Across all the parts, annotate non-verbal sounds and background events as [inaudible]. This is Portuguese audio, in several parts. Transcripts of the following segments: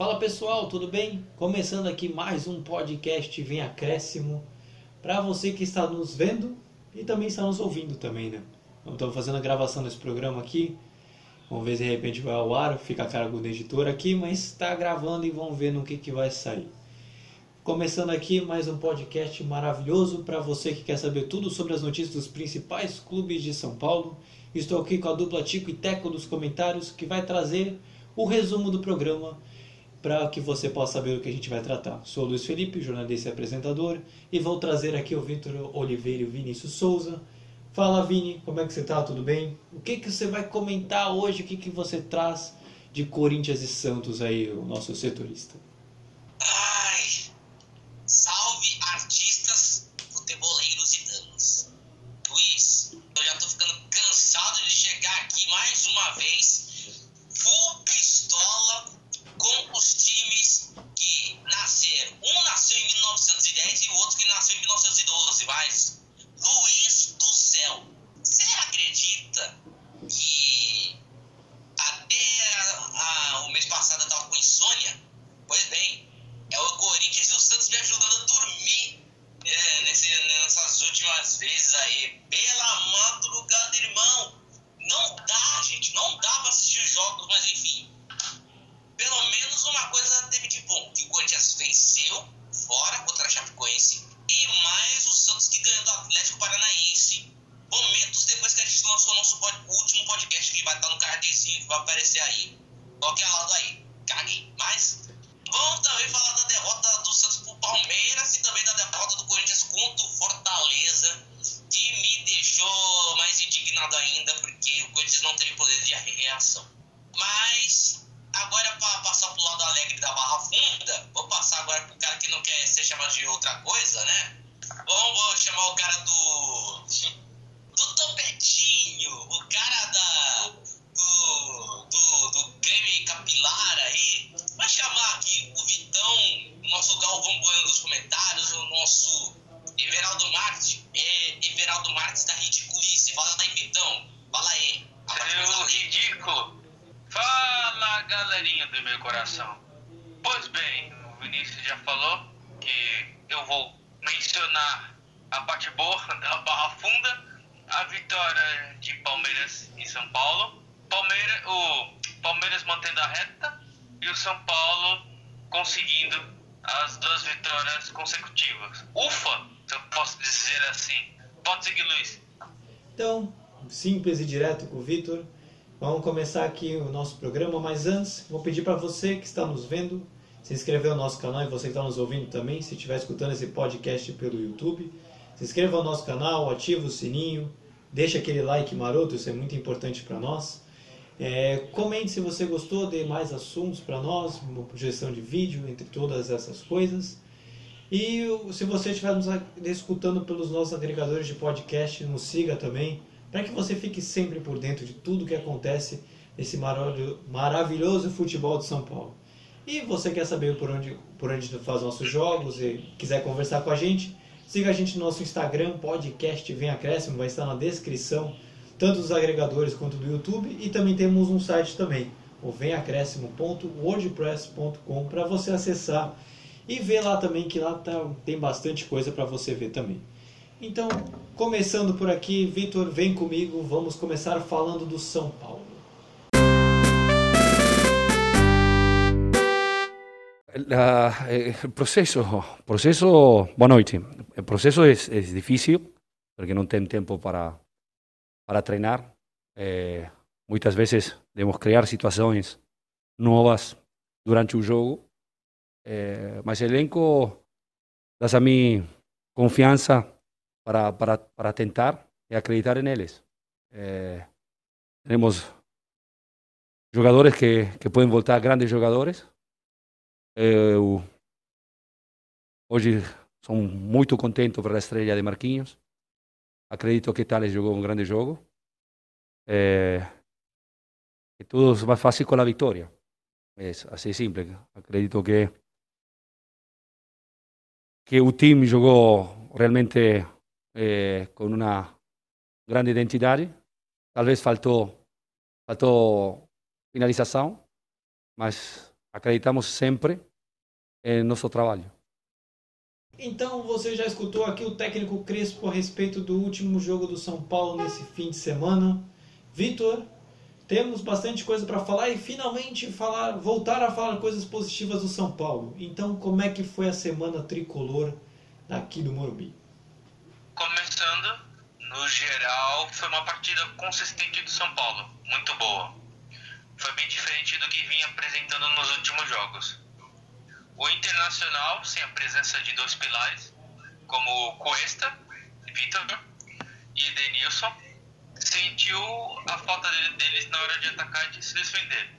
Fala pessoal, tudo bem? Começando aqui mais um podcast Vem Acréscimo para você que está nos vendo e também está nos ouvindo também, né? Estamos fazendo a gravação desse programa aqui. Vamos ver se de repente vai ao ar, fica a cargo do editor aqui, mas está gravando e vamos ver no que, que vai sair. Começando aqui mais um podcast maravilhoso para você que quer saber tudo sobre as notícias dos principais clubes de São Paulo. Estou aqui com a dupla Tico e Teco dos comentários que vai trazer o resumo do programa para que você possa saber o que a gente vai tratar. Sou Luiz Felipe, jornalista e apresentador, e vou trazer aqui o Vitor Oliveira e o Vinícius Souza. Fala Vini, como é que você está? Tudo bem? O que, que você vai comentar hoje? O que, que você traz de Corinthians e Santos aí, o nosso setorista? Aparecer aí. Qualquer lado aí. Caguei. Mas vamos também falar da derrota do Santos pro Palmeiras e também da derrota do Corinthians contra o Fortaleza, que me deixou mais indignado ainda, porque o Corinthians não teve poder de reação. Mas agora para passar pro lado alegre da Barra Funda, vou passar agora pro cara que não quer ser chamado de outra coisa, né? Vou chamar o cara do. do Topetinho, o cara da. do. Creme capilar aí. Vai chamar aqui o Vitão, o nosso Galvão Bueno dos comentários, o nosso Everaldo Martins, é, Everaldo Martins da Ridiculice. Fala aí, Vitão. Fala aí. Seu ridículo! Fala, galerinha do meu coração! Pois bem, o Vinícius já falou que eu vou mencionar a parte boa [laughs] da Barra Funda, a vitória de Palmeiras em São Paulo, Palmeiras, o Palmeiras mantendo a reta e o São Paulo conseguindo as duas vitórias consecutivas. Ufa, se eu posso dizer assim. Pode seguir, Luiz. Então, simples e direto com o Vitor. Vamos começar aqui o nosso programa, mas antes, vou pedir para você que está nos vendo, se inscrever no nosso canal e você que está nos ouvindo também, se estiver escutando esse podcast pelo YouTube, se inscreva no nosso canal, ativa o sininho, deixa aquele like maroto, isso é muito importante para nós. É, comente se você gostou, dê mais assuntos para nós, uma projeção de vídeo, entre todas essas coisas. E se você estiver nos escutando pelos nossos agregadores de podcast, nos siga também, para que você fique sempre por dentro de tudo que acontece nesse maravilho- maravilhoso futebol de São Paulo. E você quer saber por onde, por onde faz nossos jogos e quiser conversar com a gente, siga a gente no nosso Instagram, podcast Vem Acréscimo, vai estar na descrição, tanto dos agregadores quanto do YouTube, e também temos um site também, o vemacréscimo.wordpress.com, para você acessar e ver lá também que lá tá, tem bastante coisa para você ver também. Então, começando por aqui, Vitor, vem comigo, vamos começar falando do São Paulo. La- eh, el proceso, proceso, boa noite. El proceso es, es difícil porque não tem tempo para, para treinar. Eh, muitas vezes devemos criar situações novas durante o jogo. Eh, mas o elenco dá a mim confiança para, para, para tentar e acreditar em eles. Eh, temos jogadores que, que podem voltar grandes jogadores. Eu hoje sou muito contente pela estreia de Marquinhos. Acredito que Thales jogou um grande jogo. É, e tudo é mais fácil com a vitória. É assim simples. Acredito que que o time jogou realmente eh, com uma grande identidade. Talvez faltou faltou finalização, mas acreditamos sempre em nosso trabalho. Então você já escutou aqui o técnico Crespo a respeito do último jogo do São Paulo nesse fim de semana. Vitor, temos bastante coisa para falar e finalmente falar, voltar a falar coisas positivas do São Paulo. Então, como é que foi a semana tricolor aqui do Morumbi? Começando, no geral, foi uma partida consistente do São Paulo, muito boa. Foi bem diferente do que vinha apresentando nos últimos jogos. O Internacional, sem a presença de dois pilares, como Cuesta, Vitor e Edenilson, sentiu a falta deles na hora de atacar e de se defender.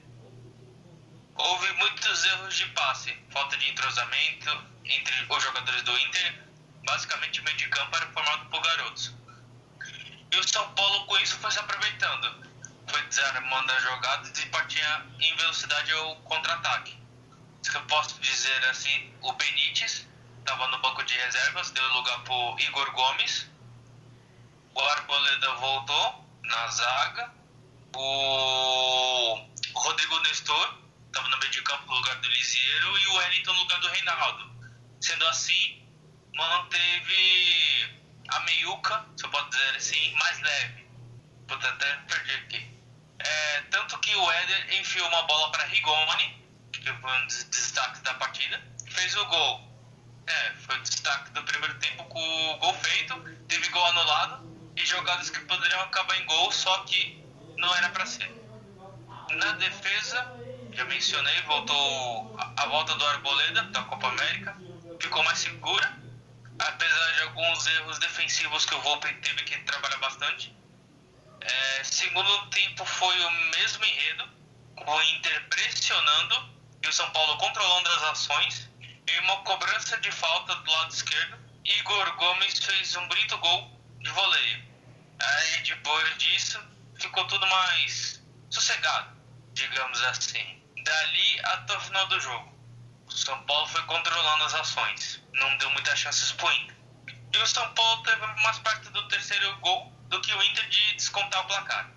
Houve muitos erros de passe, falta de entrosamento entre os jogadores do Inter. Basicamente, o meio de campo era formado por garotos. E o São Paulo, com isso, foi se aproveitando. Foi desarmando as jogadas e partia em velocidade ao contra-ataque se eu posso dizer assim, o Benítez estava no banco de reservas, deu lugar para o Igor Gomes. O Arboleda voltou na zaga. O Rodrigo Nestor estava no meio de campo no lugar do Lisieiro e o Wellington no lugar do Reinaldo. Sendo assim, manteve a meiuca, se eu posso dizer assim, mais leve. Puta, até perdi aqui. É, tanto que o Éder enfiou uma bola para Rigoni que foi um dos destaques da partida. Fez o gol. É, foi o destaque do primeiro tempo com o gol feito, teve gol anulado e jogadas que poderiam acabar em gol, só que não era para ser. Na defesa, já mencionei, voltou a, volta do Arboleda da Copa América, ficou mais segura, apesar de alguns erros defensivos que o Volpe teve que trabalhar bastante. É, segundo tempo foi o mesmo enredo, com o Inter pressionando e o São Paulo controlando as ações. E uma cobrança de falta do lado esquerdo. Igor Gomes fez um bonito gol de voleio. Aí depois disso ficou tudo mais sossegado, digamos assim. Dali até o final do jogo. O São Paulo foi controlando as ações. Não deu muitas chances pro Inter. E o São Paulo teve mais perto do terceiro gol do que o Inter de descontar o placar.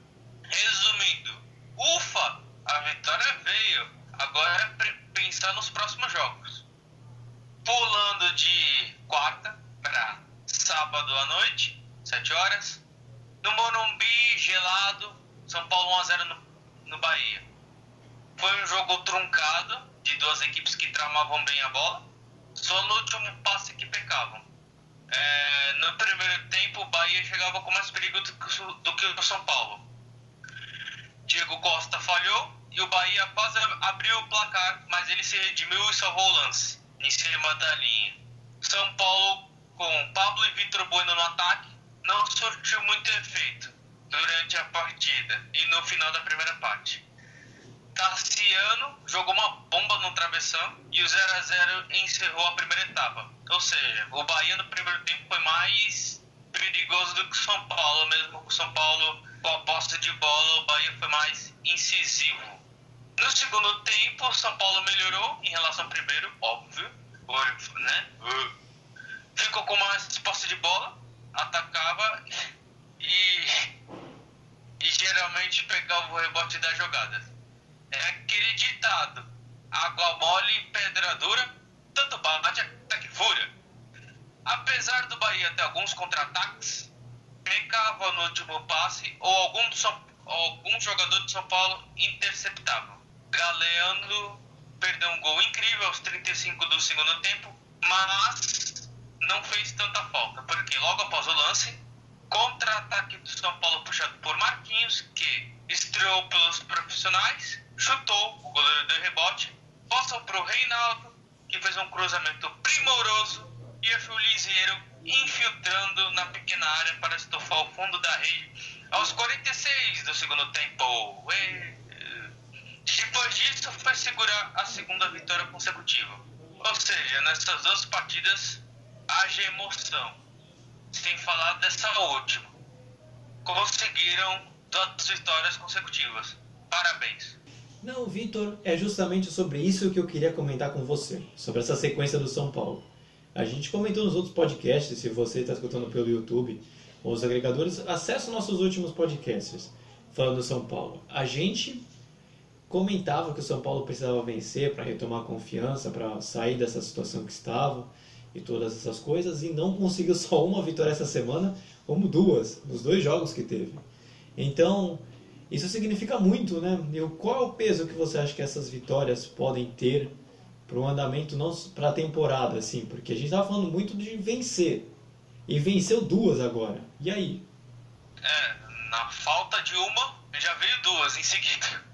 Resumindo, ufa, a vitória veio. Agora pensar nos próximos jogos. Pulando de quarta para sábado à noite, 7 horas. No Morumbi, gelado, São Paulo 1x0 no, no Bahia. Foi um jogo truncado de duas equipes que tramavam bem a bola, só no último passe que pecavam. É, no primeiro tempo, o Bahia chegava com mais perigo do que, do que o São Paulo. Diego Costa falhou, e o Bahia quase abriu o placar, mas ele se redimiu e salvou o lance em cima da linha. São Paulo, com Pablo e Vitor Bueno no ataque, não surtiu muito efeito durante a partida e no final da primeira parte. Tarciano jogou uma bomba no travessão e o 0 a 0 encerrou a primeira etapa. Ou seja, o Bahia no primeiro tempo foi mais perigoso do que o São Paulo, mesmo com o São Paulo com a posse de bola, o Bahia foi mais incisivo. No segundo tempo, São Paulo melhorou em relação ao primeiro, óbvio, né? Ficou com mais posse de bola, atacava e, e geralmente pegava o rebote das jogadas. É aquele ditado: água mole pedra dura, tanto bate até que fura. Apesar do Bahia ter alguns contra-ataques, pecava no último passe ou algum, algum jogador de São Paulo interceptava. Galeano perdeu um gol incrível aos 35 do segundo tempo, mas não fez tanta falta, porque logo após o lance, contra-ataque do São Paulo puxado por Marquinhos, que estreou pelos profissionais, chutou, o goleiro deu rebote, passou para o Reinaldo, que fez um cruzamento primoroso, e o Liseiro infiltrando na pequena área para estufar o fundo da rede aos 46 do segundo tempo. Depois disso, foi segurar a segunda vitória consecutiva. Ou seja, nessas duas partidas, haja emoção. Sem falar dessa última. Conseguiram duas vitórias consecutivas. Parabéns. Não, Vitor, é justamente sobre isso que eu queria comentar com você, sobre essa sequência do São Paulo. A gente comentou nos outros podcasts, se você está escutando pelo YouTube ou os agregadores, acesse nossos últimos podcasts falando do São Paulo. A gente comentava que o São Paulo precisava vencer para retomar confiança, para sair dessa situação que estava e todas essas coisas, e não conseguiu [laughs] só uma vitória essa semana, como duas, nos dois jogos que teve. Então, isso significa muito, né? E qual é o peso que você acha que essas vitórias podem ter para o andamento, não para a temporada, assim? Porque a gente estava falando muito de vencer, e venceu duas agora. E aí? É, na falta de uma, já veio duas em seguida.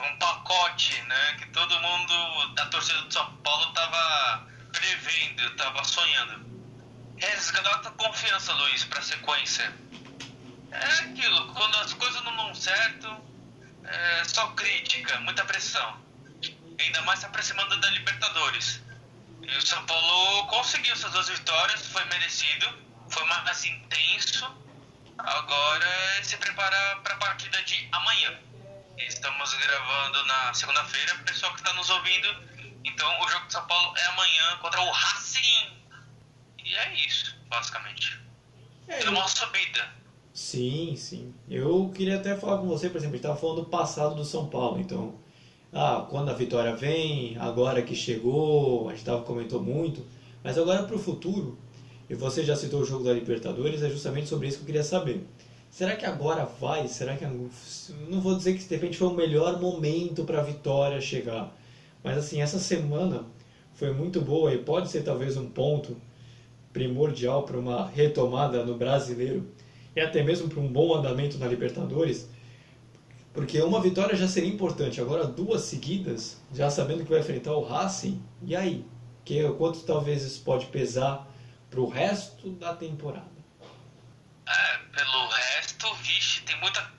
Um pacote, né, que todo mundo da torcida do São Paulo tava prevendo, tava sonhando. Resgata confiança, Luiz, pra sequência. É aquilo, quando as coisas não dão certo, é só crítica, muita pressão. Ainda mais se aproximando da Libertadores. E o São Paulo conseguiu essas duas vitórias, foi merecido, foi mais intenso Agora é se preparar para a partida de amanhã. Estamos gravando na segunda-feira, pessoal que está nos ouvindo. Então o jogo de São Paulo é amanhã contra o Racing. E é isso, basicamente. É, é uma subida. Sim, sim. Eu queria até falar com você, por exemplo, a gente estava falando do passado do São Paulo, então. Ah, quando a vitória vem, agora que chegou, a gente tava, comentou muito. Mas agora para o futuro, e você já citou o jogo da Libertadores, é justamente sobre isso que eu queria saber. Será que agora vai? Será que. Não vou dizer que de repente foi o melhor momento para a vitória chegar. Mas assim, essa semana foi muito boa e pode ser talvez um ponto primordial para uma retomada no brasileiro e até mesmo para um bom andamento na Libertadores. Porque uma vitória já seria importante, agora duas seguidas, já sabendo que vai enfrentar o Racing, e aí? Que, quanto talvez isso pode pesar para o resto da temporada? É, pelo resto, vixe, tem, muita,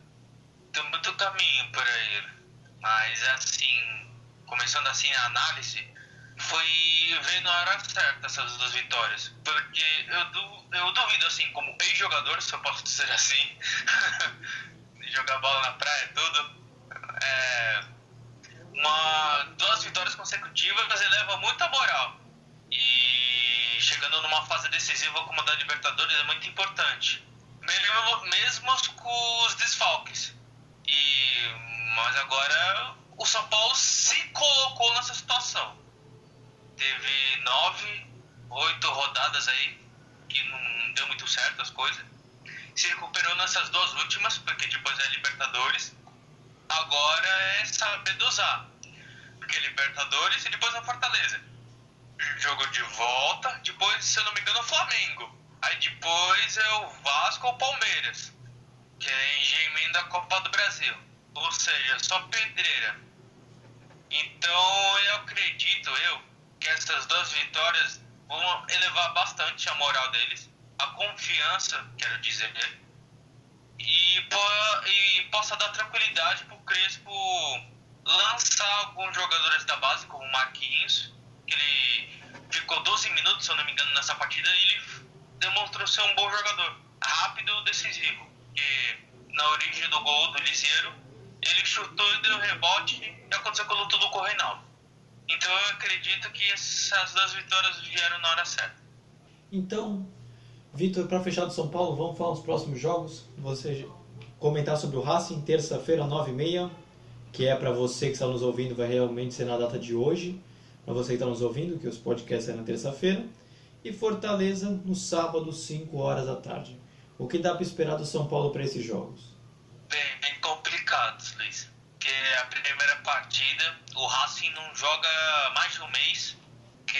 tem muito caminho para ir. Mas assim, começando assim a análise, foi ver na hora certa essas duas vitórias. Porque eu, eu duvido, assim, como ex-jogador, se eu posso [laughs] dizer assim, jogar bola na praia tudo, é, uma, duas vitórias consecutivas eleva muita moral. E chegando numa fase decisiva como a da Libertadores é muito importante. Mesmo, mesmo com os desfalques. E, mas agora o São Paulo se colocou nessa situação. Teve nove, oito rodadas aí que não deu muito certo as coisas. Se recuperou nessas duas últimas, porque depois é Libertadores. Agora é saber dosar. Porque Libertadores e depois a Fortaleza jogo de volta, depois, se eu não me engano, o Flamengo. Aí depois é o Vasco ou Palmeiras, que é em da Copa do Brasil. Ou seja, só pedreira. Então eu acredito eu que essas duas vitórias vão elevar bastante a moral deles, a confiança, quero dizer, e, e possa dar tranquilidade para o Crespo lançar alguns jogadores da base, como o Marquinhos, que ele ficou 12 minutos, se eu não me engano, nessa partida e ele demonstrou ser um bom jogador, rápido, decisivo. Que na origem do gol do Liseiro, ele chutou e deu rebote e aconteceu com o luto do Correinaldo. Então eu acredito que essas duas vitórias vieram na hora certa. Então, Vitor, para fechar do São Paulo, vamos falar dos próximos jogos. Você comentar sobre o Racing, terça-feira, 9h30, que é para você que está nos ouvindo, vai realmente ser na data de hoje para você que está nos ouvindo, que os podcasts é na terça-feira, e Fortaleza no sábado, 5 horas da tarde. O que dá para esperar do São Paulo para esses jogos? Bem, bem complicados, Luiz. Porque a primeira partida, o Racing não joga mais de um mês, que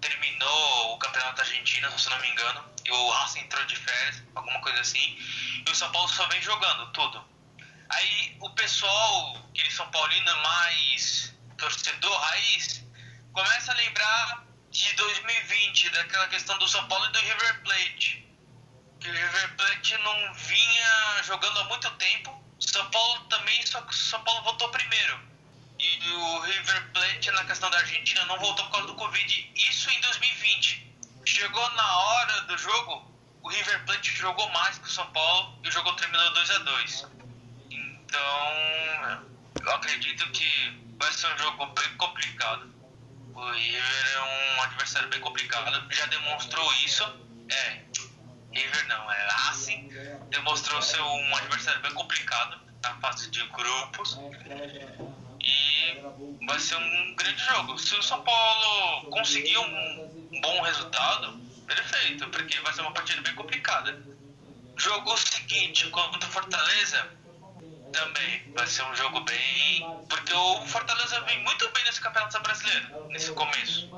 terminou o Campeonato Argentino, se não me engano, e o Racing entrou de férias, alguma coisa assim, e o São Paulo só vem jogando tudo. Aí o pessoal, aquele São Paulino mais torcedor raiz, começa a lembrar de 2020, daquela questão do São Paulo e do River Plate. Que o River Plate não vinha jogando há muito tempo. São Paulo também, só que o São Paulo voltou primeiro. E o River Plate, na questão da Argentina, não voltou por causa do Covid. Isso em 2020. Chegou na hora do jogo, o River Plate jogou mais que o São Paulo e o jogo terminou 2 a 2 Então, eu acredito que vai ser um jogo bem complicado. O River é um adversário bem complicado, já demonstrou isso. É, River não, é Racing, demonstrou ser um adversário bem complicado. na fase de grupos. E vai ser um grande jogo. Se o São Paulo conseguir um bom resultado, perfeito, porque vai ser uma partida bem complicada. Jogo seguinte contra o Fortaleza também vai ser um jogo bem. Porque o Fortaleza vem muito bem nesse Campeonato Brasileiro, nesse começo.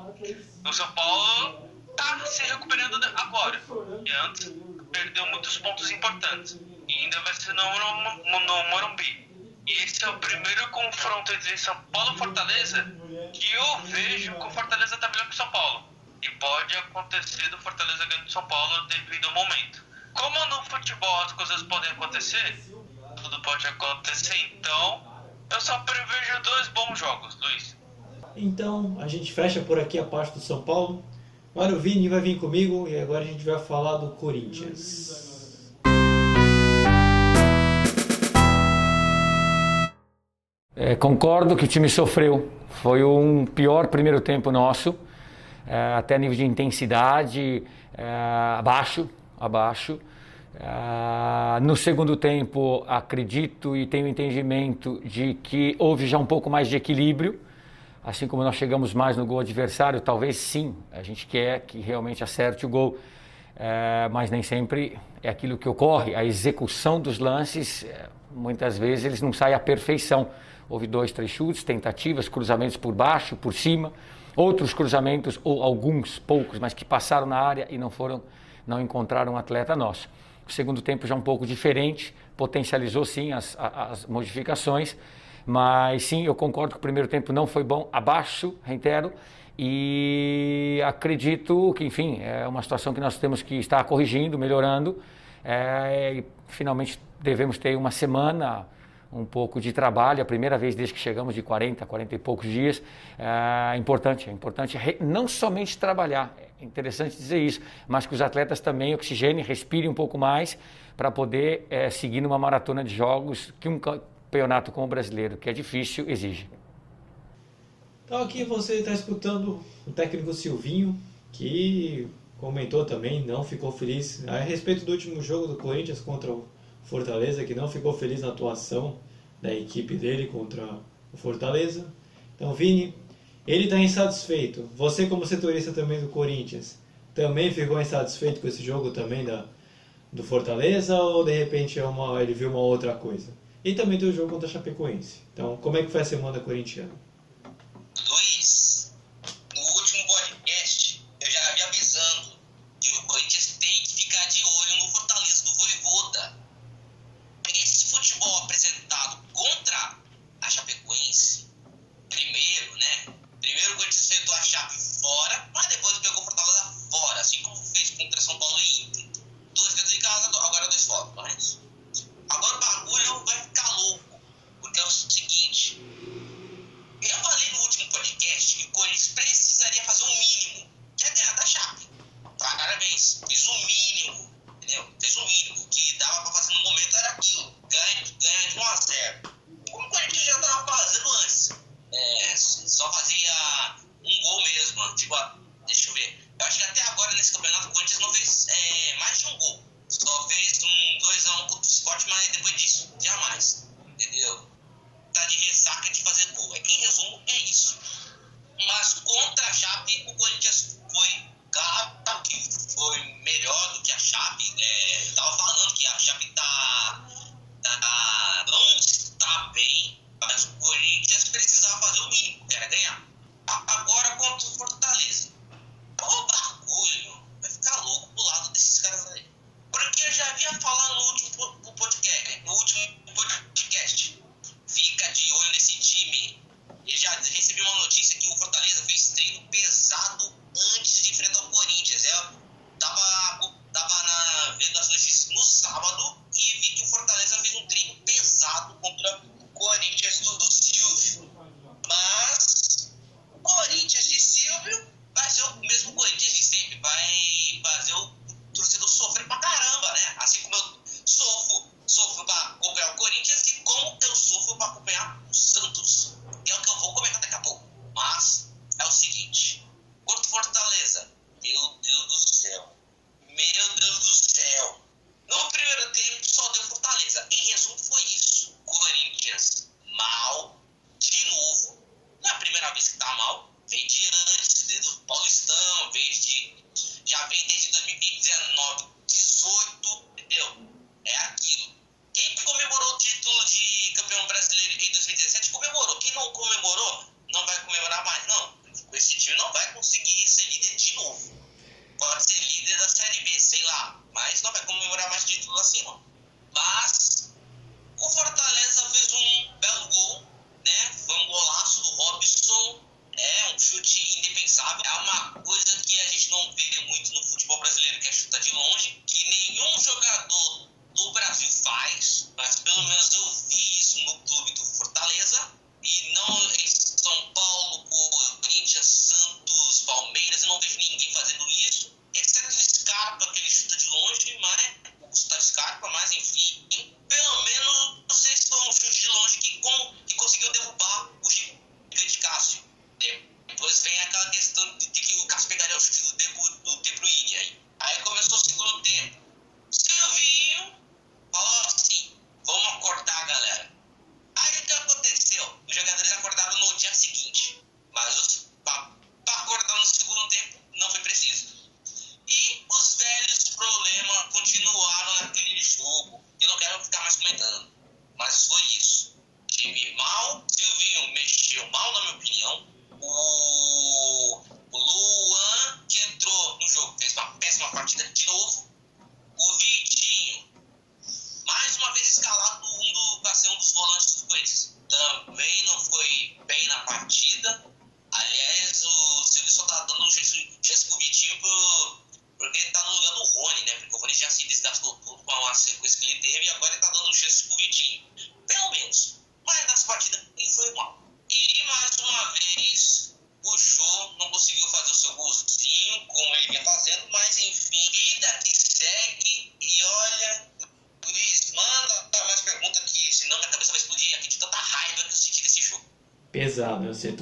O São Paulo tá se recuperando agora. E antes perdeu muitos pontos importantes. E ainda vai ser no, no Morumbi. E esse é o primeiro confronto entre São Paulo e Fortaleza que eu vejo que o Fortaleza tá melhor que o São Paulo. E pode acontecer do Fortaleza ganhando São Paulo devido ao momento. Como no futebol as coisas podem acontecer, tudo pode acontecer, então eu só prevejo dois bons jogos, Luiz. Então a gente fecha por aqui a parte do São Paulo. Agora o Vini vai vir comigo e agora a gente vai falar do Corinthians. É, concordo que o time sofreu. Foi um pior primeiro tempo nosso, é, até nível de intensidade é, abaixo, abaixo. É, no segundo tempo, acredito e tenho entendimento de que houve já um pouco mais de equilíbrio. Assim como nós chegamos mais no gol adversário, talvez sim, a gente quer que realmente acerte o gol. É, mas nem sempre é aquilo que ocorre. A execução dos lances, é, muitas vezes, eles não saem à perfeição. Houve dois, três chutes, tentativas, cruzamentos por baixo, por cima, outros cruzamentos, ou alguns, poucos, mas que passaram na área e não foram, não encontraram um atleta nosso. O segundo tempo já um pouco diferente, potencializou sim as, as modificações, mas sim, eu concordo que o primeiro tempo não foi bom, abaixo, reitero, e acredito que, enfim, é uma situação que nós temos que estar corrigindo, melhorando, é, e finalmente devemos ter uma semana um pouco de trabalho, a primeira vez desde que chegamos de 40, 40 e poucos dias. É importante, é importante não somente trabalhar, interessante dizer isso, mas que os atletas também oxigenem, respirem um pouco mais para poder é, seguir numa maratona de jogos que um campeonato como o brasileiro, que é difícil, exige. Então aqui você está escutando o técnico Silvinho, que comentou também, não ficou feliz a respeito do último jogo do Corinthians contra o Fortaleza, que não ficou feliz na atuação da equipe dele contra o Fortaleza. Então, Vini, ele está insatisfeito. Você, como setorista também do Corinthians, também ficou insatisfeito com esse jogo também da, do Fortaleza ou de repente é uma, ele viu uma outra coisa? E também tem o jogo contra a Chapecoense. Então, como é que foi a semana corintiana? Agora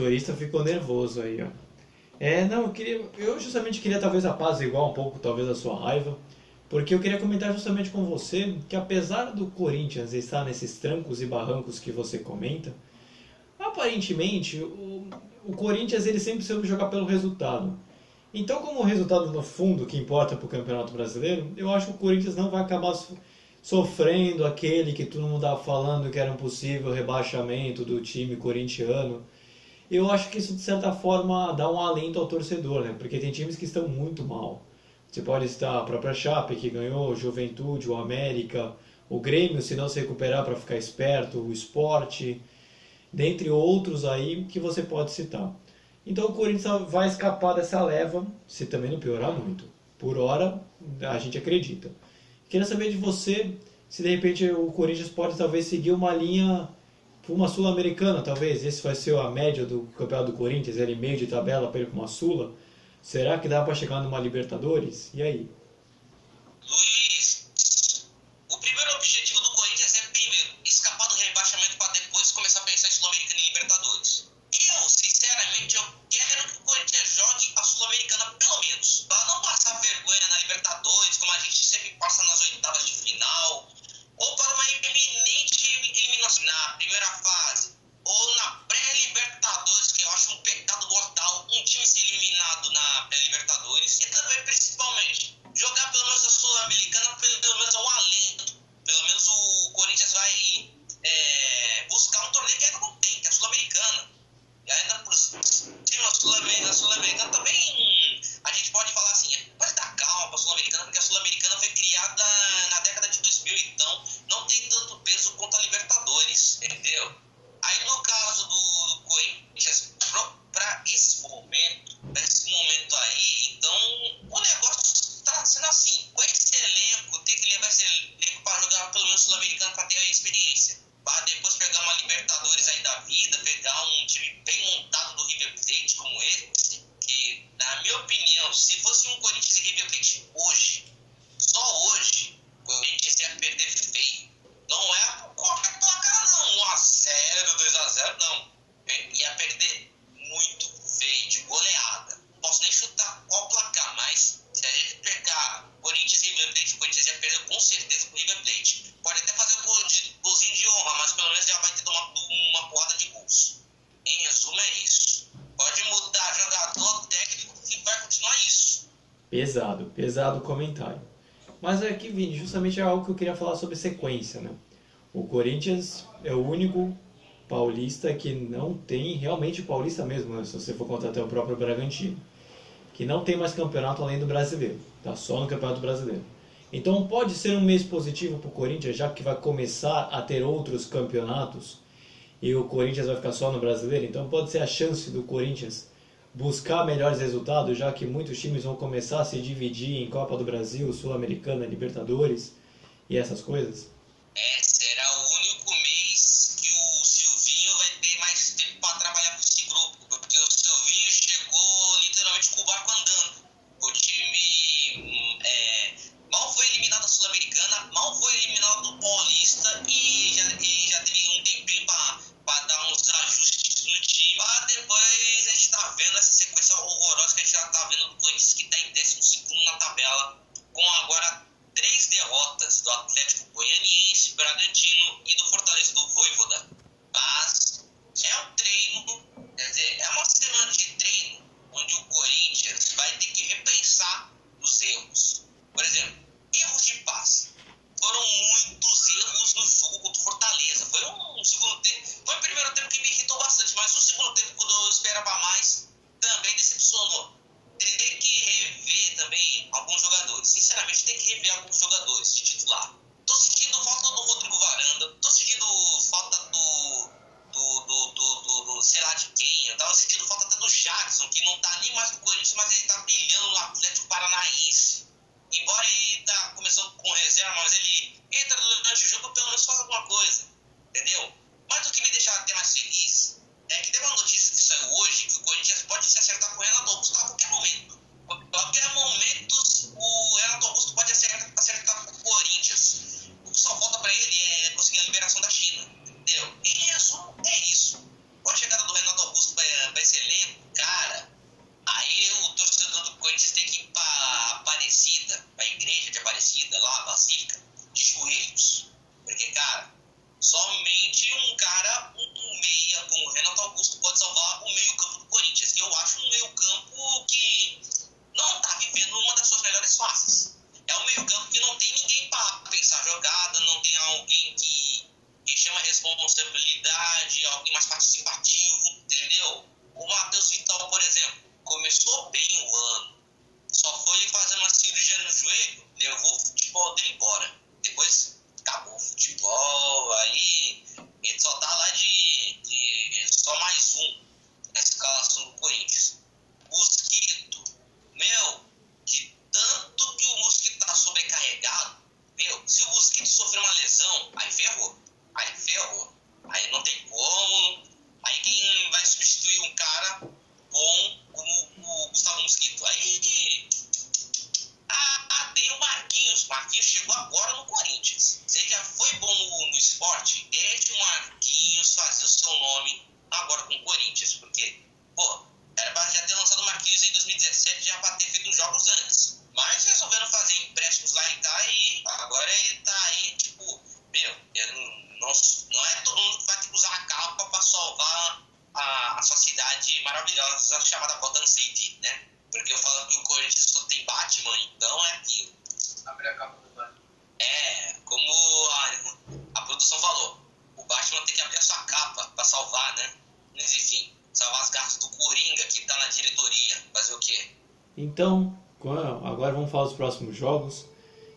Setorista ficou nervoso aí, ó. É, não, eu queria. Eu justamente queria talvez apaziguar um pouco, talvez, a sua raiva. Porque eu queria comentar justamente com você que apesar do Corinthians estar nesses trancos e barrancos que você comenta, aparentemente o, o Corinthians ele sempre soube jogar pelo resultado. Então, como o resultado no fundo que importa para o Campeonato Brasileiro, eu acho que o Corinthians não vai acabar sofrendo aquele que todo mundo estava falando que era um possível rebaixamento do time corintiano. Eu acho que isso de certa forma dá um alento ao torcedor, né? Porque tem times que estão muito mal. Você pode estar a própria Chape que ganhou, Juventude, o América, o Grêmio se não se recuperar para ficar esperto, o Esporte dentre outros aí que você pode citar. Então o Corinthians vai escapar dessa leva, se também não piorar muito. Por hora, a gente acredita. Queria saber de você se de repente o Corinthians pode talvez seguir uma linha uma sul-americana, talvez. Esse vai ser a média do campeonato do Corinthians, ele meio de tabela para uma sula. Será que dá para chegar numa Libertadores? E aí? time comentário. Mas é aqui, vem justamente é algo que eu queria falar sobre sequência. Né? O Corinthians é o único paulista que não tem, realmente paulista mesmo, né? se você for contar até o próprio Bragantino, que não tem mais campeonato além do brasileiro, tá só no Campeonato Brasileiro. Então pode ser um mês positivo para o Corinthians, já que vai começar a ter outros campeonatos e o Corinthians vai ficar só no brasileiro. Então pode ser a chance do Corinthians buscar melhores resultados, já que muitos times vão começar a se dividir em Copa do Brasil, Sul-Americana, Libertadores e essas coisas?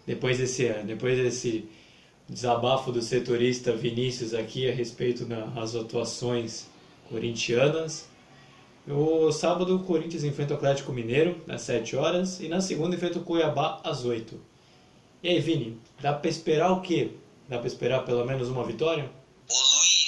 depois desse ano, depois desse desabafo do setorista Vinícius aqui a respeito das atuações corintianas. o sábado, o Corinthians enfrenta o Atlético Mineiro às 7 horas e na segunda enfrenta o Cuiabá às 8. E aí, Vini, dá para esperar o quê? Dá para esperar pelo menos uma vitória? Ô, Luiz,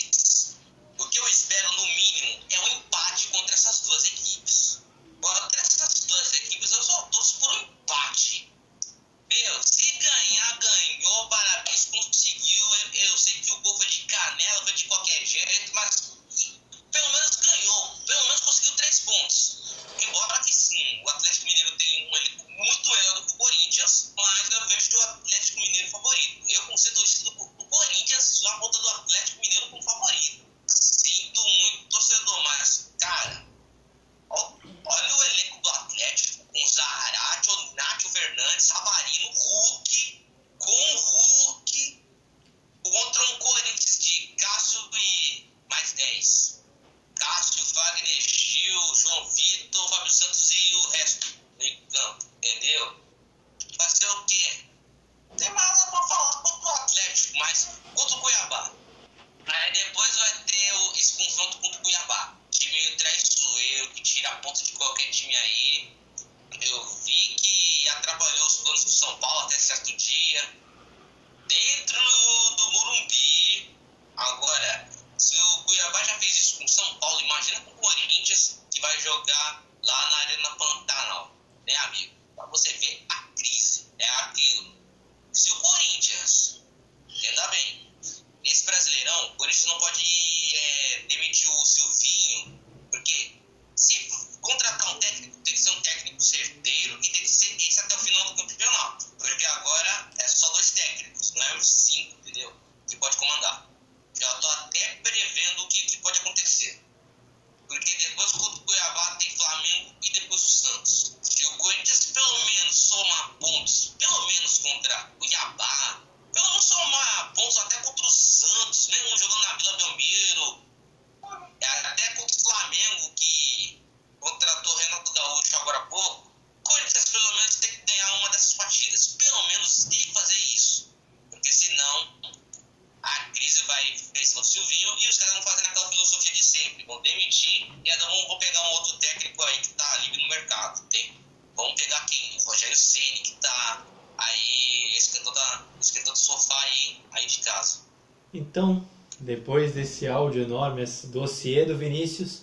dossiê do Vinícius,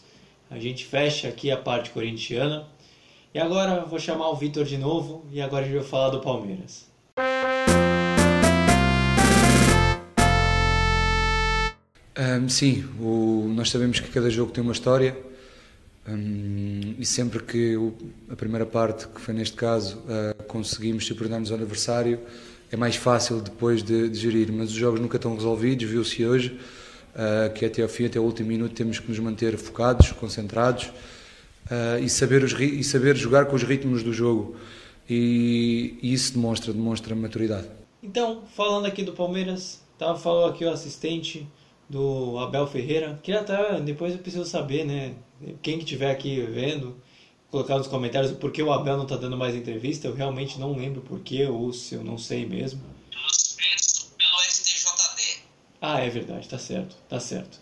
a gente fecha aqui a parte corintiana. E agora vou chamar o Vitor de novo e agora a gente vai falar do Palmeiras. Um, sim, o, nós sabemos que cada jogo tem uma história um, e sempre que o, a primeira parte, que foi neste caso, uh, conseguimos superar-nos ao adversário, é mais fácil depois de, de, gerir. Mas os jogos nunca estão resolvidos, viu-se hoje uh, que até ao fim, até o último minuto, temos que nos manter focados, concentrados uh, e, saber os, e saber jogar com os ritmos do jogo. E, e isso demonstra, demonstra maturidade. Então, falando aqui do Palmeiras, estava falando aqui o assistente do Abel Ferreira. Queria até, depois eu preciso saber, né? Quem que estiver aqui vendo, colocar nos comentários o porquê o Abel não está dando mais entrevista. Eu realmente não lembro porquê, ou se eu não sei mesmo. Ah, é verdade, tá certo, tá certo.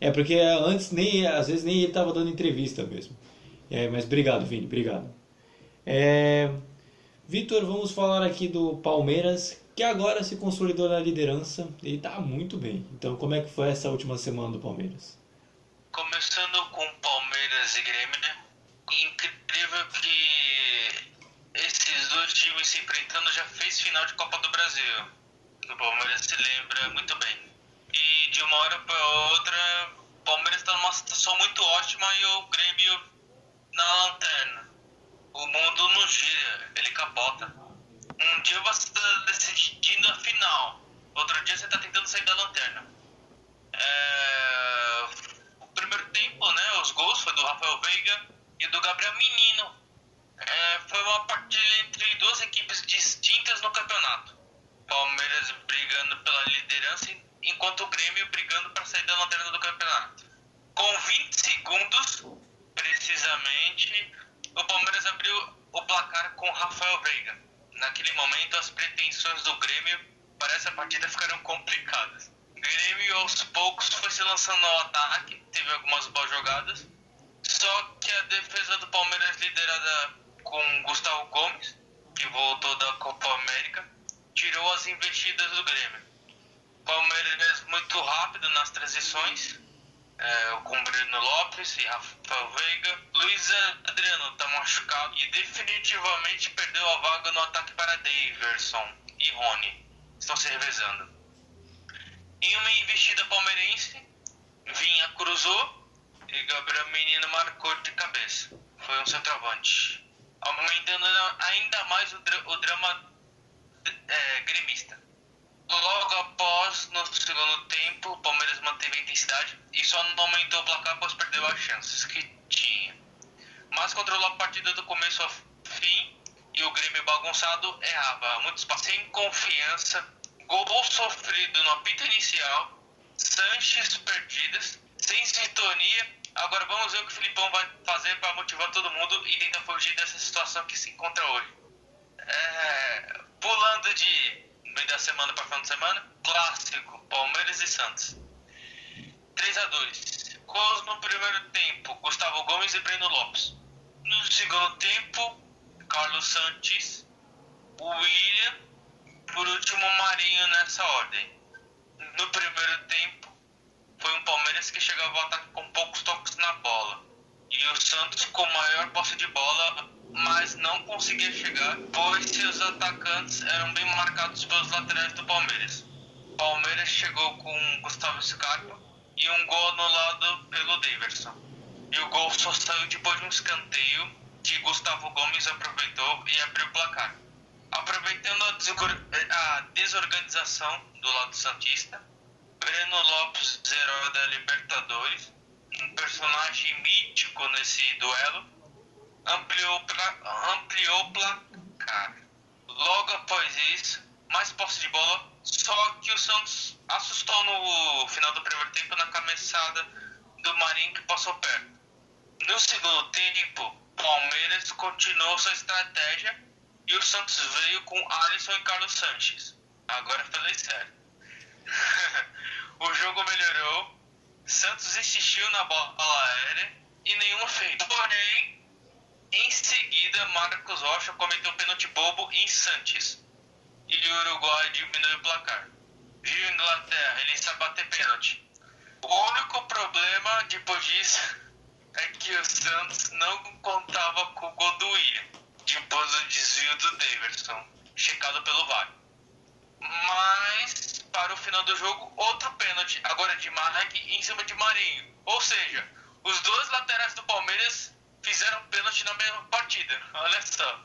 É porque antes nem, às vezes nem ele estava dando entrevista mesmo. É, mas obrigado, Vini, obrigado. É, Vitor, vamos falar aqui do Palmeiras, que agora se consolidou na liderança e está muito bem. Então, como é que foi essa última semana do Palmeiras? Começando com Palmeiras e Grêmio, né? Incrível que esses dois times se enfrentando já fez final de Copa do Brasil. O Palmeiras se lembra muito bem. E de uma hora para outra, o Palmeiras está numa situação muito ótima e o Grêmio na lanterna. O mundo não gira, ele capota. Um dia você está decidindo a final, outro dia você está tentando sair da lanterna. É... O primeiro tempo, né, os gols foi do Rafael Veiga e do Gabriel Menino. É... Foi uma partida entre duas equipes distintas no campeonato. Palmeiras brigando pela liderança, enquanto o Grêmio brigando para sair da lanterna do campeonato. Com 20 segundos, precisamente, o Palmeiras abriu o placar com Rafael Veiga. Naquele momento, as pretensões do Grêmio para essa partida ficaram complicadas. O Grêmio, aos poucos, foi se lançando ao ataque, teve algumas boas jogadas, só que a defesa do Palmeiras, liderada com Gustavo Gomes, que voltou da Copa América, tirou as investidas do Grêmio. Palmeiras muito rápido nas transições, é, com Breno Lopes e Rafael Veiga. Luiz Adriano está machucado e definitivamente perdeu a vaga no ataque para Daverson e Rony. Estão se revezando. Em uma investida palmeirense, Vinha cruzou e Gabriel Menino marcou de cabeça. Foi um centroavante. Aumentando ainda mais o, dra o drama é, gremista. Logo após, no segundo tempo, o Palmeiras manteve a intensidade e só não aumentou o placar pois perdeu as chances que tinha. Mas controlou a partida do começo ao fim e o Grêmio bagunçado errava muito espaço. Sem confiança, gol sofrido no apito inicial, Sanches perdidas, sem sintonia, Agora vamos ver o que o Filipão vai fazer para motivar todo mundo e tentar fugir dessa situação que se encontra hoje. É, pulando de meio da semana para final de semana, clássico, Palmeiras e Santos. 3 a 2 Gols no primeiro tempo, Gustavo Gomes e Breno Lopes. No segundo tempo, Carlos Santos, William, por último Marinho nessa ordem. No primeiro tempo, foi um Palmeiras que chegava ao ataque com poucos toques na bola. E o Santos com maior posse de bola, mas não conseguia chegar, pois seus atacantes eram bem marcados pelos laterais do Palmeiras. Palmeiras chegou com Gustavo Scarpa e um gol anulado pelo Daverson. E o gol só saiu depois de um escanteio que Gustavo Gomes aproveitou e abriu o placar. Aproveitando a desorganização do lado santista, Breno Lopes, herói da Libertadores, um personagem mítico nesse duelo, ampliou, ampliou o placar. Logo após isso, mais posse de bola, só que o Santos assustou no final do primeiro tempo na cabeçada do Marinho que passou perto. No segundo tempo, Palmeiras continuou sua estratégia e o Santos veio com Alisson e Carlos Sanches. Agora falei sério. [laughs] o jogo melhorou, Santos insistiu na bola aérea e nenhuma fez. Porém, em seguida, Marcos Rocha cometeu pênalti bobo em Santos e o Uruguai diminuiu o placar. Viu Inglaterra, ele sabe bater pênalti. O único problema depois disso é que o Santos não contava com o gol do William, depois do desvio do Davidson, checado pelo VAR. Mas, para o final do jogo, outro pênalti, agora de Marek em cima de Marinho. Ou seja, os dois laterais do Palmeiras fizeram pênalti na mesma partida. Olha só,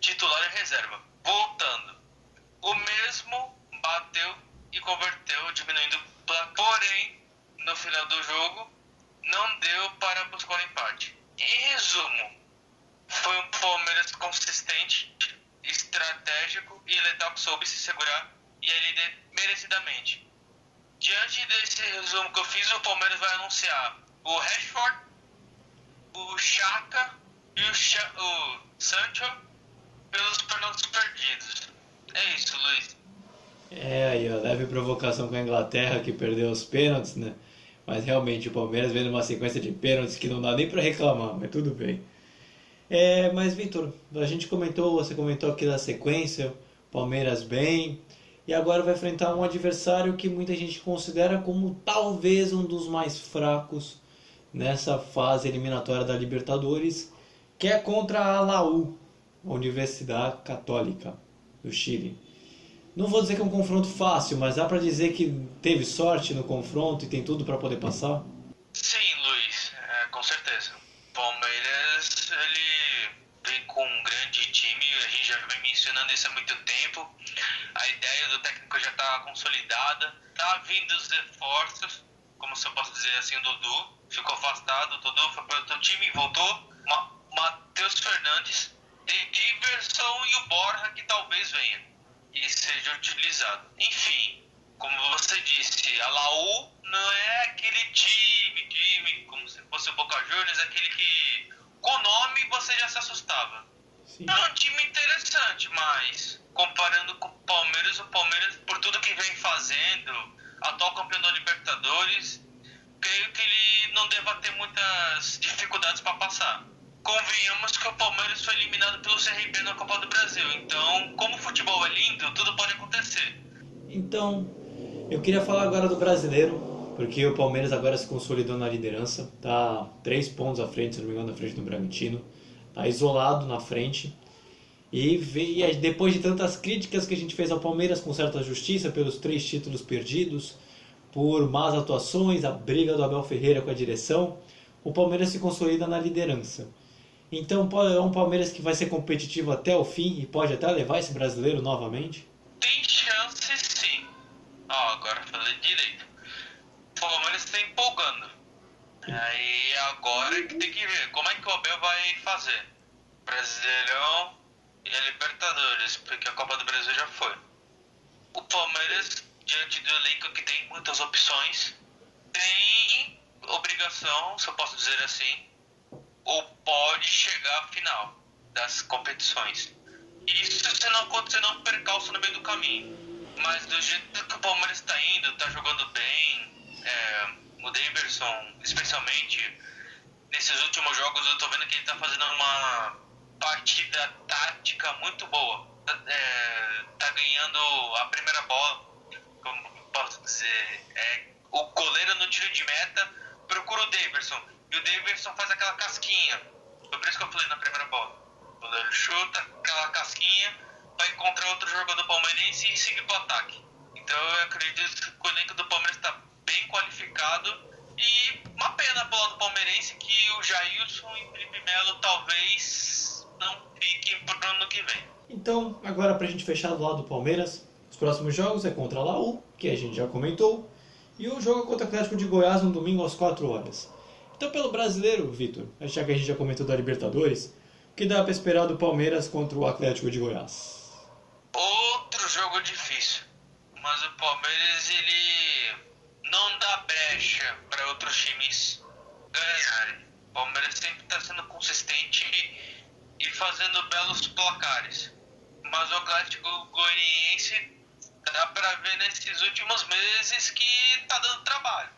titular e reserva. Voltando, o mesmo bateu e converteu, diminuindo o placar. Porém, no final do jogo, não deu para buscar o empate. Em resumo, foi um Palmeiras consistente, estratégico e letal que soube se segurar e é líder merecidamente. Diante desse resumo que eu fiz, o Palmeiras vai anunciar o Rashford, o Chaka e o, Cha o Sancho pelos pênaltis perdidos. É isso, Luiz. É, aí, ó, leve provocação com a Inglaterra que perdeu os pênaltis, né? Mas realmente o Palmeiras vendo uma sequência de pênaltis que não dá nem para reclamar, mas tudo bem. É, mas Vitor, a gente comentou, você comentou aqui da sequência, Palmeiras bem, e agora vai enfrentar um adversário que muita gente considera como talvez um dos mais fracos nessa fase eliminatória da Libertadores, que é contra a Laú, a Universidade Católica do Chile. Não vou dizer que é um confronto fácil, mas dá para dizer que teve sorte no confronto e tem tudo para poder passar? Sim, Luiz, é, com certeza. Palmeiras, ele vem com um grande time, a gente já vem mencionando isso há muito tempo. A ideia do técnico já está consolidada, tá vindo os reforços, como se eu posso dizer assim, o Dudu ficou afastado, Dudu foi para outro time voltou. Ma Matheus Fernandes, Diverson e o Borja que talvez venha e seja utilizado. Enfim, como você disse, a Laú não é aquele time, time como se fosse o Boca Juniors, aquele que com o nome você já se assustava. Sim. É um time interessante, mas comparando com o Palmeiras, o Palmeiras, por tudo que vem fazendo, atual campeão da Libertadores, creio que ele não deva ter muitas dificuldades para passar convenhamos que o Palmeiras foi eliminado pelo CRB na Copa do Brasil. Então, como o futebol é lindo, tudo pode acontecer. Então, eu queria falar agora do brasileiro, porque o Palmeiras agora se consolidou na liderança, tá três pontos à frente, se não me engano, na frente do Bragantino, tá isolado na frente. E depois de tantas críticas que a gente fez ao Palmeiras com certa justiça pelos três títulos perdidos, por más atuações, a briga do Abel Ferreira com a direção, o Palmeiras se consolida na liderança. Então é um Palmeiras que vai ser competitivo até o fim e pode até levar esse brasileiro novamente? Tem chance sim. Ó, oh, agora falei direito. O Palmeiras está empolgando. Aí agora que tem que ver como é que o Abel vai fazer. Brasileirão e a Libertadores, porque a Copa do Brasil já foi. O Palmeiras, diante do elenco que tem muitas opções, tem obrigação, se eu posso dizer assim, ou pode chegar à final das competições. Isso se não acontecer não percalço no meio do caminho. Mas do jeito que o Palmeiras está indo, está jogando bem, é, o Daverson, especialmente nesses últimos jogos, eu estou vendo que ele está fazendo uma partida tática muito boa. É, tá ganhando a primeira bola, como posso dizer, é, o goleiro no tiro de meta procura o Daverson e o Daverson faz aquela casquinha. Foi por isso que eu falei na primeira bola. O goleiro chuta aquela casquinha para encontrar outro jogador palmeirense e seguir pro ataque. Então eu acredito que o elenco do Palmeiras está bem qualificado e uma pena pro lado palmeirense que o Jailson e o Felipe Melo talvez não fiquem pro ano que vem. Então, agora pra gente fechar do lado do Palmeiras, próximos jogos é contra a Laú, que a gente já comentou, e o jogo contra o Atlético de Goiás no domingo às 4 horas. Então, pelo brasileiro, Vitor, já que a gente já comentou da Libertadores, o que dá para esperar do Palmeiras contra o Atlético de Goiás? Outro jogo difícil, mas o Palmeiras ele não dá brecha para outros times ganharem. O Palmeiras sempre está sendo consistente e fazendo belos placares. Mas o Atlético Goianiense dá para ver nesses últimos meses que tá dando trabalho.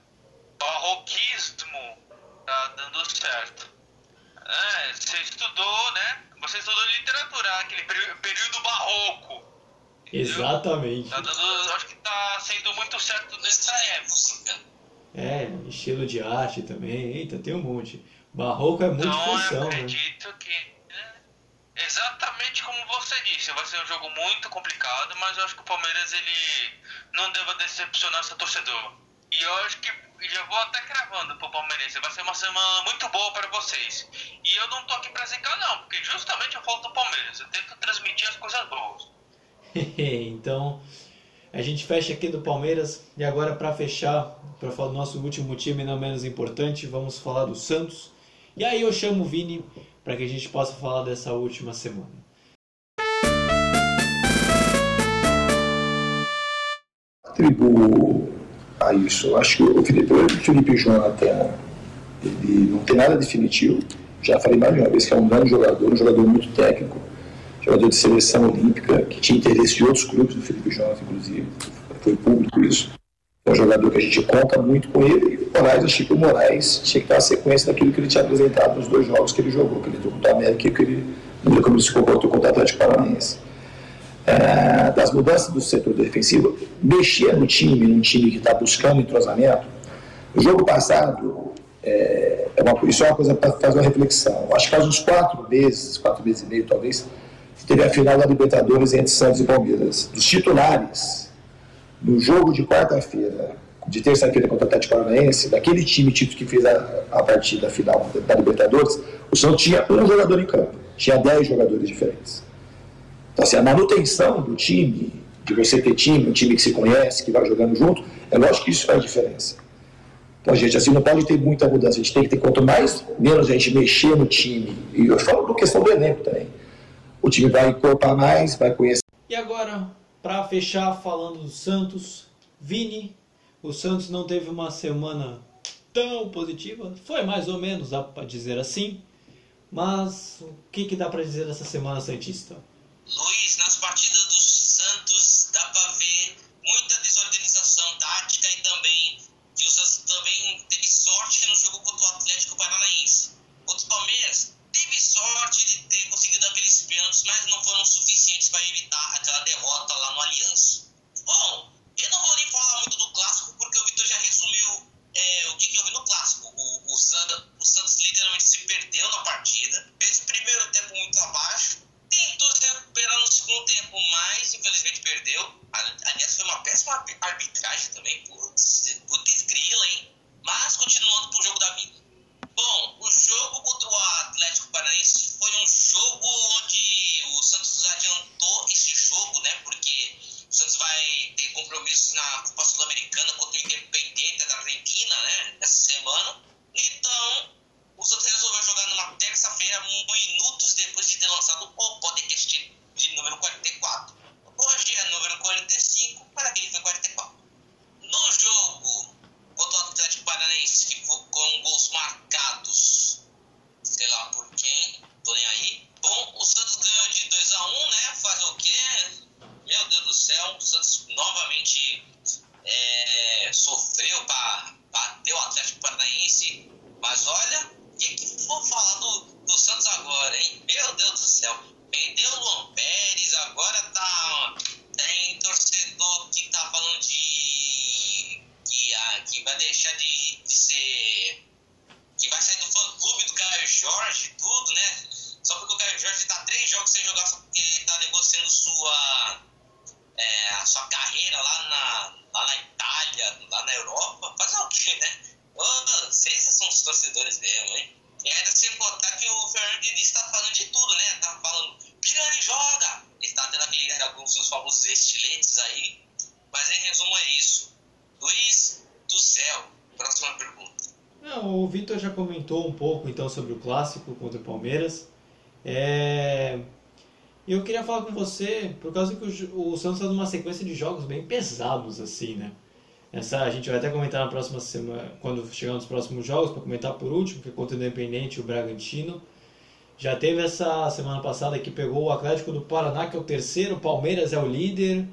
Barroquismo tá dando certo. É, você estudou, né? Você estudou literatura, aquele período barroco. Exatamente. Tá dando, acho que tá sendo muito certo nessa época. É, estilo de arte também. Eita, tem um monte. Barroco é muito então, função, eu né? acredito que Exatamente como você disse, vai ser um jogo muito complicado, mas eu acho que o Palmeiras ele não deva decepcionar seu torcedor. E eu acho que já vou até cravando pro Palmeirense, vai ser uma semana muito boa para vocês. E eu não tô aqui pra zicar não, porque justamente eu falo do Palmeiras, eu tento transmitir as coisas boas. [laughs] então, a gente fecha aqui do Palmeiras e agora para fechar, para falar do nosso último time não menos importante, vamos falar do Santos. E aí eu chamo o Vini para que a gente possa falar dessa última semana. Atribuo a isso. Acho que o Felipe, o Felipe Jonathan ele não tem nada definitivo. Já falei mais de uma vez que é um grande jogador, um jogador muito técnico, jogador de seleção olímpica, que tinha interesse de outros clubes, do Felipe Jonathan, inclusive. Foi público isso. É um jogador que a gente conta muito com ele. E o Moraes, achei que o Moraes tinha que dar a sequência daquilo que ele tinha apresentado nos dois jogos que ele jogou, que ele jogou contra o América e que ele, como ele se comportou contra o Atlético Paranaense. É, das mudanças do setor defensivo, mexer no time, num time que está buscando entrosamento. O jogo passado, é, é uma, isso é uma coisa para fazer uma reflexão. Acho que faz uns quatro meses, quatro meses e meio talvez, teve a final da Libertadores entre Santos e Palmeiras. Dos titulares, no jogo de quarta-feira, de terça-feira contra o Atlético Paranaense, daquele time título que fez a, a partida final da Libertadores, o Santos tinha um jogador em campo, tinha dez jogadores diferentes. Então, assim, a manutenção do time, de você ter time, um time que se conhece, que vai jogando junto, é lógico que isso faz diferença. Então, gente, assim, não pode ter muita mudança. A gente tem que ter, quanto mais, menos a gente mexer no time, e eu falo da questão do elenco também, o time vai encorpar mais, vai conhecer. E agora, para fechar falando do Santos, Vini, o Santos não teve uma semana tão positiva, foi mais ou menos, dá para dizer assim. Mas o que, que dá para dizer dessa semana Santista? Luiz, clássico contra o Palmeiras. É... Eu queria falar com você por causa que o, Santos está numa sequência de jogos bem pesados assim, né? Essa a gente vai até comentar na próxima semana, quando chegar nos próximos jogos, para comentar por último, que é contra o Independente o Bragantino. Já teve essa semana passada que pegou o Atlético do Paraná, que é o terceiro, o Palmeiras é o líder.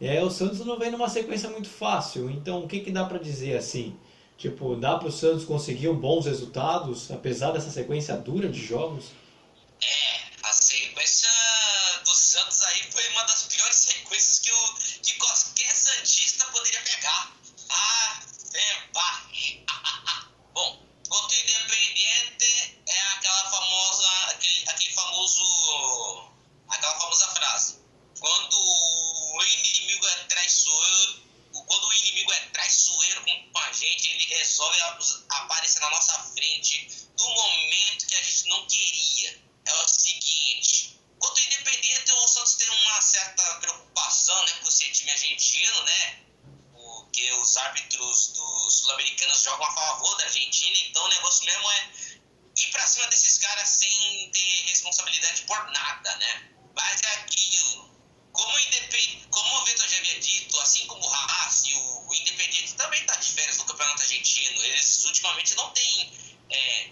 Aí o Santos não vem numa sequência muito fácil. Então o que, que dá para dizer assim? Tipo, dá para o Santos conseguir bons resultados, apesar dessa sequência dura de jogos? É, a sequência do Santos aí foi uma das piores sequências que, o, que qualquer Santista poderia pegar. Ah, é, pá. Bom, contra o Independiente é aquela famosa, aquele, aquele famoso, aquela famosa frase. Quando o inimigo é traiçoeiro, quando o inimigo é traiçoeiro com a gente, ele resolve aparecer na nossa frente no momento que a gente não queria. É o seguinte, quanto Independente, o Santos tem uma certa preocupação né, por ser time argentino, né? Porque os árbitros dos sul-americanos jogam a favor da Argentina, então o negócio mesmo é ir pra cima desses caras sem ter responsabilidade por nada, né? Mas é aquilo. Como, independ... como o Vitor já havia dito, assim como o Haas e o Independiente também está de férias no Campeonato Argentino. Eles ultimamente não têm é,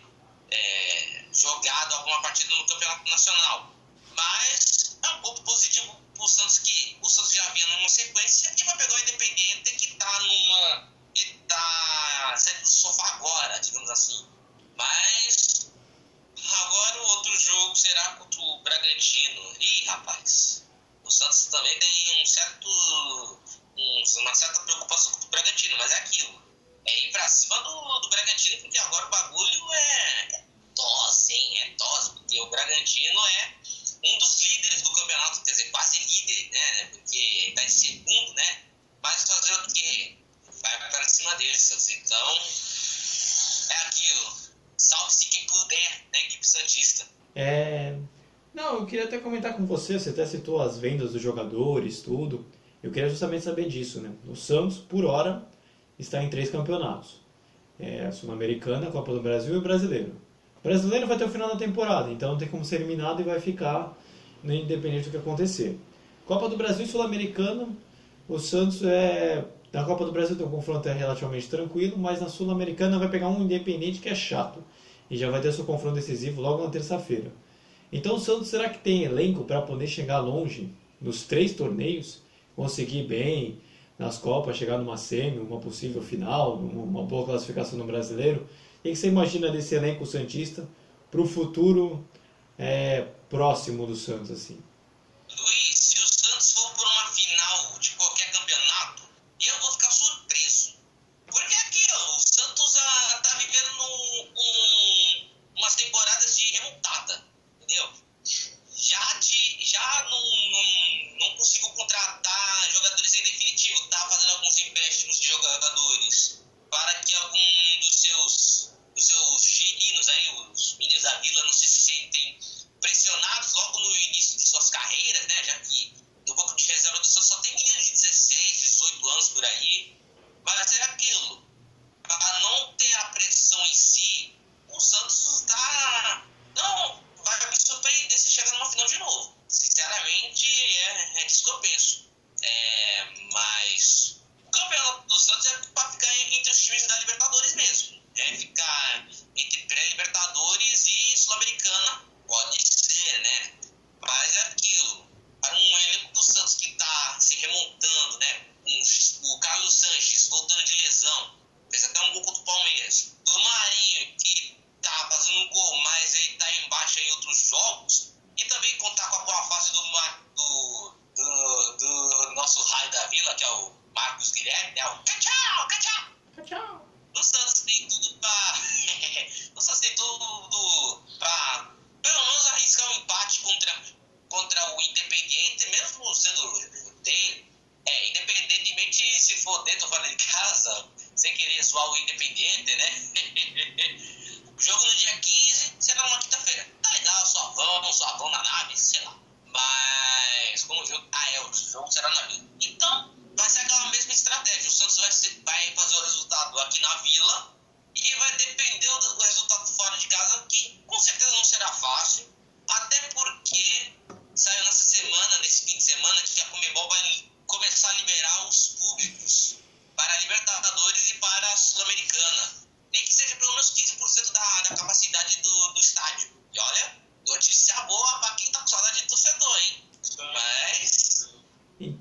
é, jogado alguma partida no Campeonato Nacional. Mas é um ponto positivo para o Santos que o Santos já vinha numa sequência e vai pegar o Independiente que está numa. que está saindo do sofá agora, digamos assim. Mas agora o outro jogo será contra o Bragantino. Ih, rapaz, o Santos também tem um certo. Um, uma certa preocupação com o Bragantino, mas é aquilo. É ir pra cima do, do Bragantino, porque agora o bagulho é, é dose, hein? É dose, porque o Bragantino é um dos líderes do campeonato, quer dizer, quase líder, né? Porque está em segundo, né? Mas fazer o quê? Vai para cima deles, então é aquilo. Salve-se quem puder, né, equipe Santista. É. Não, eu queria até comentar com você, você até citou as vendas dos jogadores, tudo. Eu queria justamente saber disso, né? O Santos, por hora, está em três campeonatos. É a Sul-Americana, a Copa do Brasil e o Brasileiro. O brasileiro vai até o final da temporada, então não tem como ser eliminado e vai ficar né, independente do que acontecer. Copa do Brasil e Sul-Americana, o Santos é. Na Copa do Brasil tem um confronto é relativamente tranquilo, mas na Sul-Americana vai pegar um independente que é chato. E já vai ter seu confronto decisivo logo na terça-feira. Então o Santos será que tem elenco para poder chegar longe nos três torneios, conseguir bem nas Copas, chegar numa semi, uma possível final, uma boa classificação no brasileiro? O que você imagina desse elenco Santista para o futuro é, próximo do Santos? assim?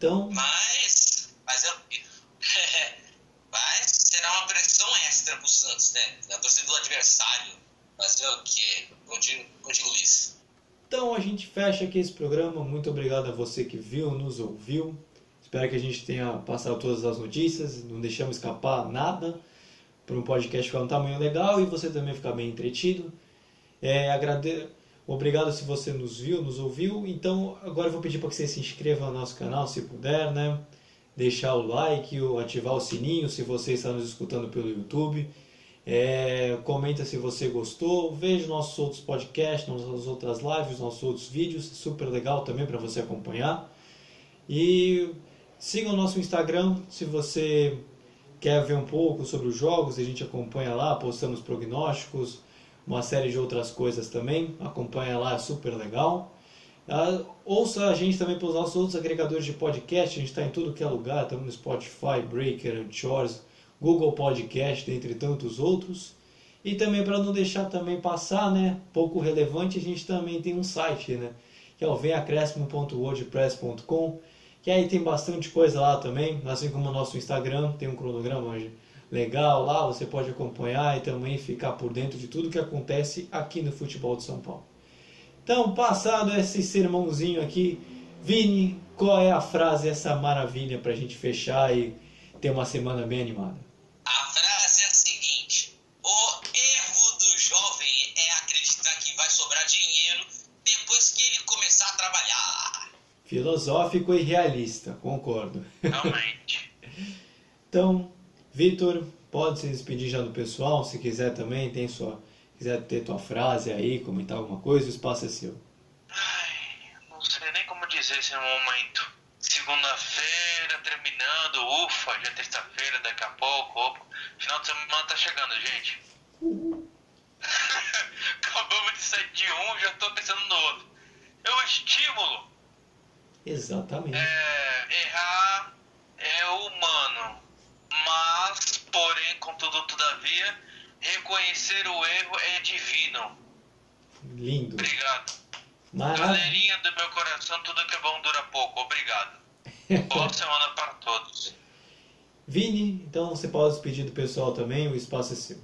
Então. Mas. Mas eu. [laughs] mas será uma pressão extra pro Santos, né? Na torcida do adversário. Fazer o quê? Contigo, contigo Luiz. Então a gente fecha aqui esse programa. Muito obrigado a você que viu, nos ouviu. Espero que a gente tenha passado todas as notícias, não deixamos escapar nada para um podcast ficar um tamanho legal e você também ficar bem entretido. É, agrade... Obrigado se você nos viu, nos ouviu. Então agora eu vou pedir para que você se inscreva no nosso canal, se puder, né? Deixar o like, ativar o sininho se você está nos escutando pelo YouTube. É, comenta se você gostou, veja nossos outros podcasts, nossas outras lives, nossos outros vídeos, super legal também para você acompanhar. E siga o nosso Instagram se você quer ver um pouco sobre os jogos, a gente acompanha lá, postamos prognósticos, uma série de outras coisas também, acompanha lá, é super legal. Uh, ouça a gente também pelos nossos outros agregadores de podcast, a gente está em tudo que é lugar, estamos no Spotify, Breaker, Anchors, Google Podcast, entre tantos outros. E também para não deixar também passar, né, pouco relevante, a gente também tem um site, né, que é o venacrescimo.wordpress.com, que aí tem bastante coisa lá também, assim como o nosso Instagram, tem um cronograma legal lá, você pode acompanhar e também ficar por dentro de tudo que acontece aqui no futebol de São Paulo. Então, passado esse sermãozinho aqui, Vini, qual é a frase, essa maravilha para a gente fechar e ter uma semana bem animada? A frase é a seguinte: o erro do jovem é acreditar que vai sobrar dinheiro depois que ele começar a trabalhar. Filosófico e realista, concordo. Realmente. [laughs] então, Vitor, pode se despedir já do pessoal, se quiser também, tem sua, quiser ter tua frase aí, comentar alguma coisa, o espaço é seu. Ai, não sei nem como dizer esse momento. Segunda-feira terminando, ufa, já é terça-feira, daqui a pouco, opa. Final de semana tá chegando, gente. [laughs] Acabamos de sair de um, já tô pensando no outro. É o estímulo. Exatamente. É, errar é humano, mas, porém, contudo, todavia, reconhecer o erro é divino. Lindo. Obrigado. Maravilha. Galerinha do meu coração, tudo que é bom dura pouco. Obrigado. [laughs] Boa semana para todos. Vini, então você pode despedir do pessoal também, o espaço é seu.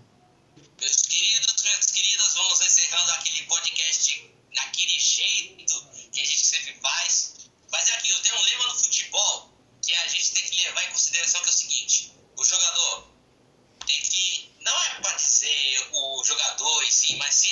Meus queridos, minhas queridas, vamos encerrando aquele podcast daquele jeito que a gente sempre faz. Mas é aquilo, tem um lema no futebol que a gente tem que levar em consideração que é o seguinte: o jogador tem que. Não é para dizer